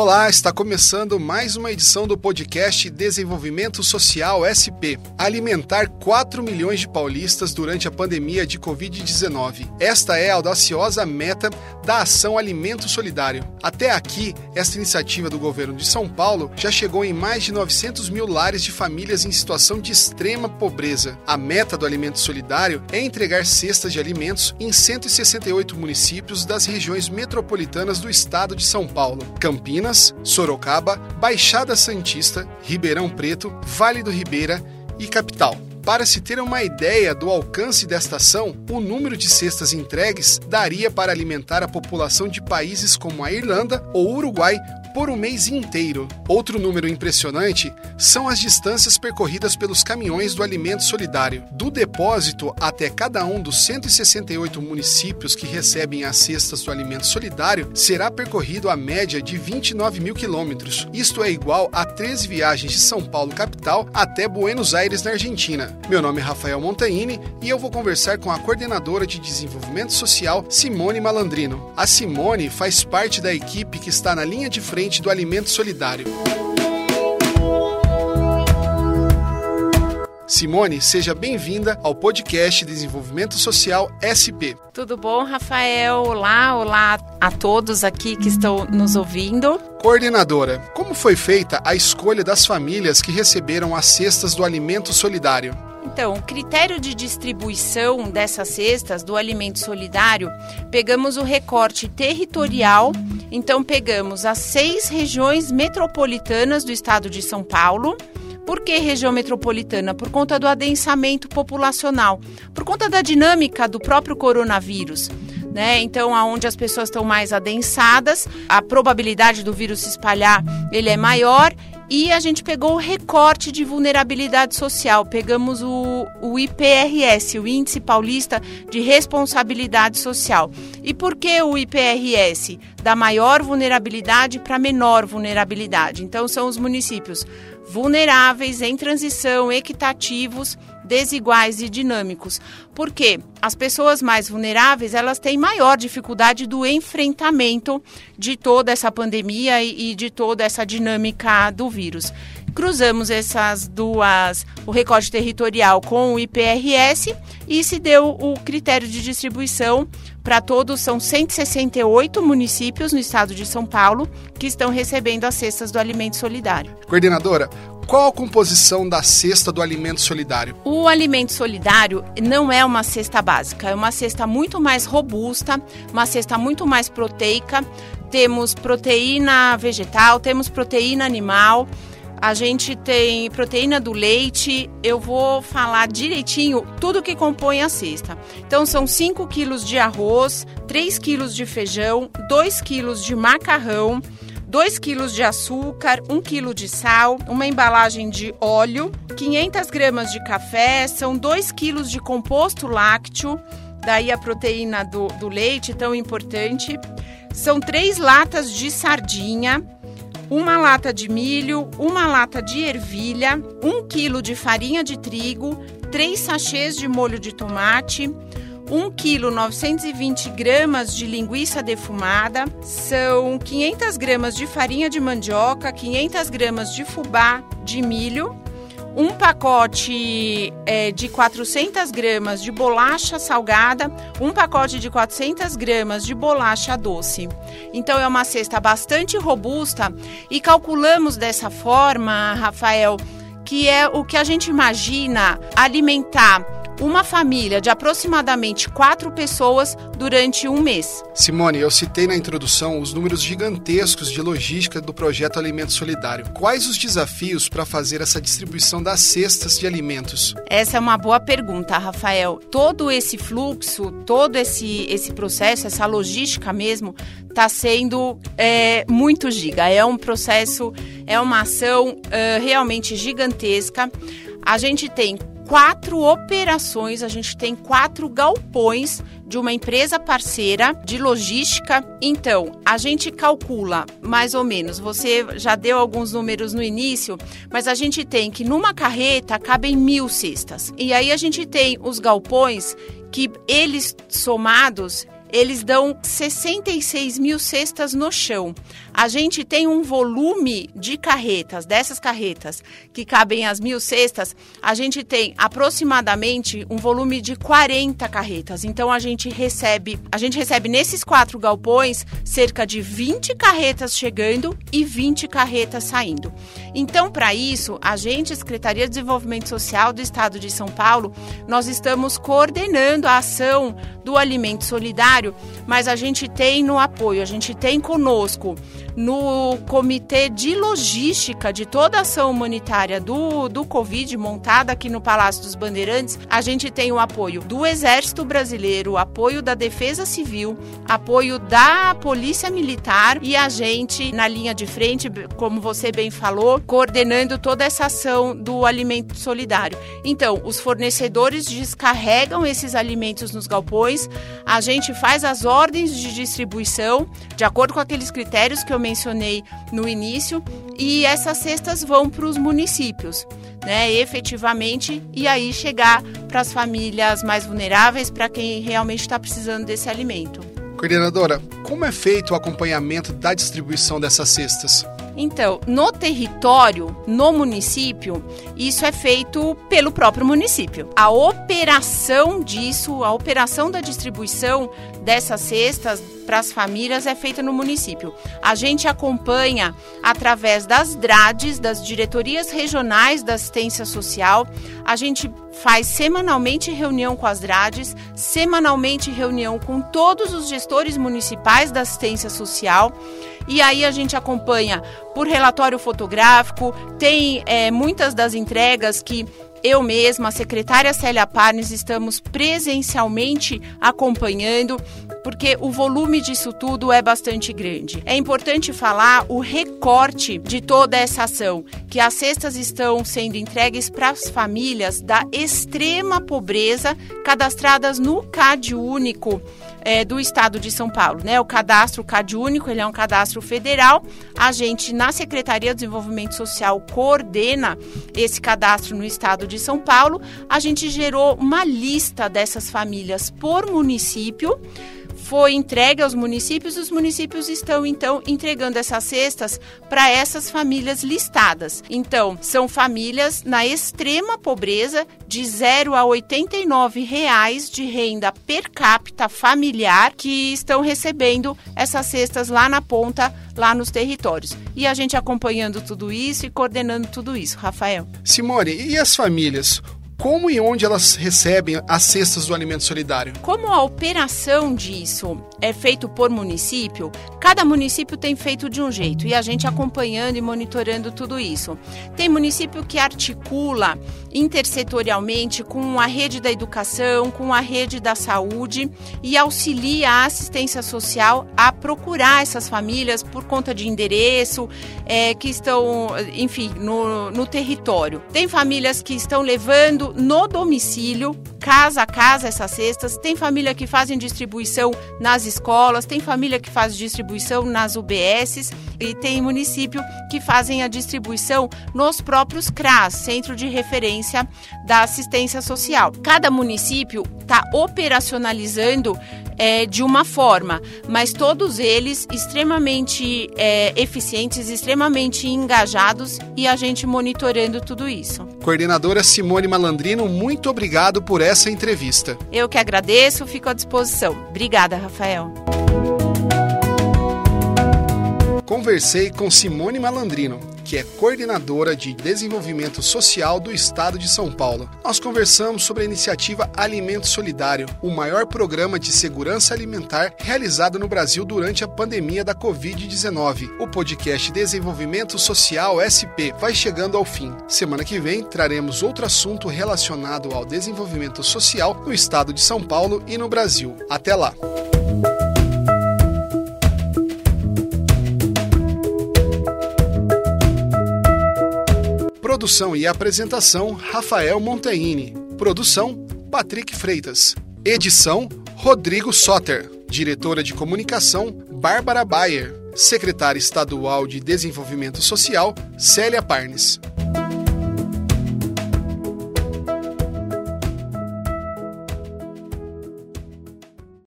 Olá, está começando mais uma edição do podcast Desenvolvimento Social SP. Alimentar 4 milhões de paulistas durante a pandemia de Covid-19. Esta é a audaciosa meta da ação Alimento Solidário. Até aqui, esta iniciativa do governo de São Paulo já chegou em mais de 900 mil lares de famílias em situação de extrema pobreza. A meta do Alimento Solidário é entregar cestas de alimentos em 168 municípios das regiões metropolitanas do estado de São Paulo. Campinas Sorocaba, Baixada Santista, Ribeirão Preto, Vale do Ribeira e Capital. Para se ter uma ideia do alcance desta ação, o número de cestas entregues daria para alimentar a população de países como a Irlanda ou Uruguai por um mês inteiro. Outro número impressionante são as distâncias percorridas pelos caminhões do alimento solidário. Do depósito até cada um dos 168 municípios que recebem as cestas do alimento solidário, será percorrido a média de 29 mil quilômetros. Isto é igual a 13 viagens de São Paulo capital até Buenos Aires, na Argentina. Meu nome é Rafael Montaini e eu vou conversar com a coordenadora de desenvolvimento social, Simone Malandrino. A Simone faz parte da equipe que está na linha de frente frente do alimento solidário. Simone, seja bem-vinda ao podcast Desenvolvimento Social SP. Tudo bom, Rafael? Olá, olá a todos aqui que estão nos ouvindo. Coordenadora, como foi feita a escolha das famílias que receberam as cestas do alimento solidário? Então, o critério de distribuição dessas cestas do alimento solidário, pegamos o recorte territorial. Então, pegamos as seis regiões metropolitanas do estado de São Paulo. Por que região metropolitana? Por conta do adensamento populacional, por conta da dinâmica do próprio coronavírus. Né? Então, aonde as pessoas estão mais adensadas, a probabilidade do vírus se espalhar ele é maior e a gente pegou o recorte de vulnerabilidade social, pegamos o, o IPRS, o Índice Paulista de Responsabilidade Social. E por que o IPRS? Da maior vulnerabilidade para menor vulnerabilidade. Então, são os municípios vulneráveis, em transição, equitativos, desiguais e dinâmicos. Porque as pessoas mais vulneráveis, elas têm maior dificuldade do enfrentamento de toda essa pandemia e de toda essa dinâmica do vírus. Cruzamos essas duas, o recorde territorial com o IPRS e se deu o critério de distribuição para todos, são 168 municípios no estado de São Paulo que estão recebendo as cestas do alimento solidário. Coordenadora, qual a composição da cesta do alimento solidário? O alimento solidário não é uma cesta básica, é uma cesta muito mais robusta, uma cesta muito mais proteica. Temos proteína vegetal, temos proteína animal, a gente tem proteína do leite. Eu vou falar direitinho tudo que compõe a cesta. Então, são 5 quilos de arroz, 3 quilos de feijão, 2 quilos de macarrão, 2 quilos de açúcar, 1 quilo de sal, uma embalagem de óleo, 500 gramas de café, são 2 quilos de composto lácteo, daí a proteína do, do leite tão importante. São três latas de sardinha, uma lata de milho, uma lata de ervilha, 1 quilo de farinha de trigo, 3 sachês de molho de tomate, 1 kg 920 gramas de linguiça defumada, são 500 gramas de farinha de mandioca, 500 gramas de fubá de milho, um pacote é, de 400 gramas de bolacha salgada, um pacote de 400 gramas de bolacha doce. Então é uma cesta bastante robusta e calculamos dessa forma, Rafael, que é o que a gente imagina alimentar uma família de aproximadamente quatro pessoas durante um mês. Simone, eu citei na introdução os números gigantescos de logística do projeto Alimento Solidário. Quais os desafios para fazer essa distribuição das cestas de alimentos? Essa é uma boa pergunta, Rafael. Todo esse fluxo, todo esse, esse processo, essa logística mesmo, está sendo é, muito giga. É um processo, é uma ação realmente gigantesca. A gente tem quatro operações, a gente tem quatro galpões de uma empresa parceira de logística. Então, a gente calcula mais ou menos, você já deu alguns números no início, mas a gente tem que numa carreta cabem mil cestas. E aí a gente tem os galpões que eles somados eles dão 66 mil cestas no chão. A gente tem um volume de carretas, dessas carretas que cabem as mil cestas, a gente tem aproximadamente um volume de 40 carretas. Então a gente recebe, a gente recebe nesses quatro galpões cerca de 20 carretas chegando e 20 carretas saindo. Então, para isso, a gente, Secretaria de Desenvolvimento Social do Estado de São Paulo, nós estamos coordenando a ação do alimento solidário, mas a gente tem no apoio, a gente tem conosco no comitê de logística de toda a ação humanitária do, do Covid, montada aqui no Palácio dos Bandeirantes, a gente tem o apoio do Exército Brasileiro, apoio da Defesa Civil, apoio da Polícia Militar e a gente na linha de frente, como você bem falou, coordenando toda essa ação do alimento solidário. Então, os fornecedores descarregam esses alimentos nos galpões, a gente faz as ordens de distribuição de acordo com aqueles critérios que eu mencionei no início, e essas cestas vão para os municípios, né, efetivamente, e aí chegar para as famílias mais vulneráveis, para quem realmente está precisando desse alimento. Coordenadora, como é feito o acompanhamento da distribuição dessas cestas? Então, no território, no município, isso é feito pelo próprio município. A operação disso, a operação da distribuição dessas cestas para as famílias é feita no município. A gente acompanha através das DRADs, das diretorias regionais da assistência social. A gente faz semanalmente reunião com as DRADs, semanalmente reunião com todos os gestores municipais da assistência social. E aí a gente acompanha por relatório fotográfico, tem é, muitas das entregas que eu mesma, a secretária Célia Parnes, estamos presencialmente acompanhando, porque o volume disso tudo é bastante grande. É importante falar o recorte de toda essa ação, que as cestas estão sendo entregues para as famílias da extrema pobreza cadastradas no CAD único é, do Estado de São Paulo. Né? O cadastro CAD único ele é um cadastro federal. A gente, na Secretaria de Desenvolvimento Social, coordena esse cadastro no Estado de São Paulo. A gente gerou uma lista dessas famílias por município foi entregue aos municípios, os municípios estão então entregando essas cestas para essas famílias listadas. Então, são famílias na extrema pobreza, de 0 a 89 reais de renda per capita familiar que estão recebendo essas cestas lá na ponta, lá nos territórios. E a gente acompanhando tudo isso e coordenando tudo isso, Rafael. Simone, e as famílias? Como e onde elas recebem as cestas do alimento solidário? Como a operação disso é feito por município, cada município tem feito de um jeito e a gente acompanhando e monitorando tudo isso. Tem município que articula intersetorialmente com a rede da educação, com a rede da saúde e auxilia a assistência social a procurar essas famílias por conta de endereço, é, que estão, enfim, no, no território. Tem famílias que estão levando no domicílio, casa a casa, essas cestas. Tem família que fazem distribuição nas escolas, tem família que faz distribuição nas UBSs e tem município que fazem a distribuição nos próprios CRAS, Centro de Referência da Assistência Social. Cada município está operacionalizando é, de uma forma, mas todos eles extremamente é, eficientes, extremamente engajados e a gente monitorando tudo isso. Coordenadora Simone Malandrino, muito obrigado por essa entrevista. Eu que agradeço, fico à disposição. Obrigada, Rafael. Conversei com Simone Malandrino que é coordenadora de desenvolvimento social do estado de São Paulo. Nós conversamos sobre a iniciativa Alimento Solidário, o maior programa de segurança alimentar realizado no Brasil durante a pandemia da Covid-19. O podcast Desenvolvimento Social SP vai chegando ao fim. Semana que vem traremos outro assunto relacionado ao desenvolvimento social no estado de São Paulo e no Brasil. Até lá! Produção e apresentação: Rafael Montaini. Produção: Patrick Freitas. Edição: Rodrigo Soter. Diretora de Comunicação: Bárbara Bayer. Secretária Estadual de Desenvolvimento Social: Célia Parnes.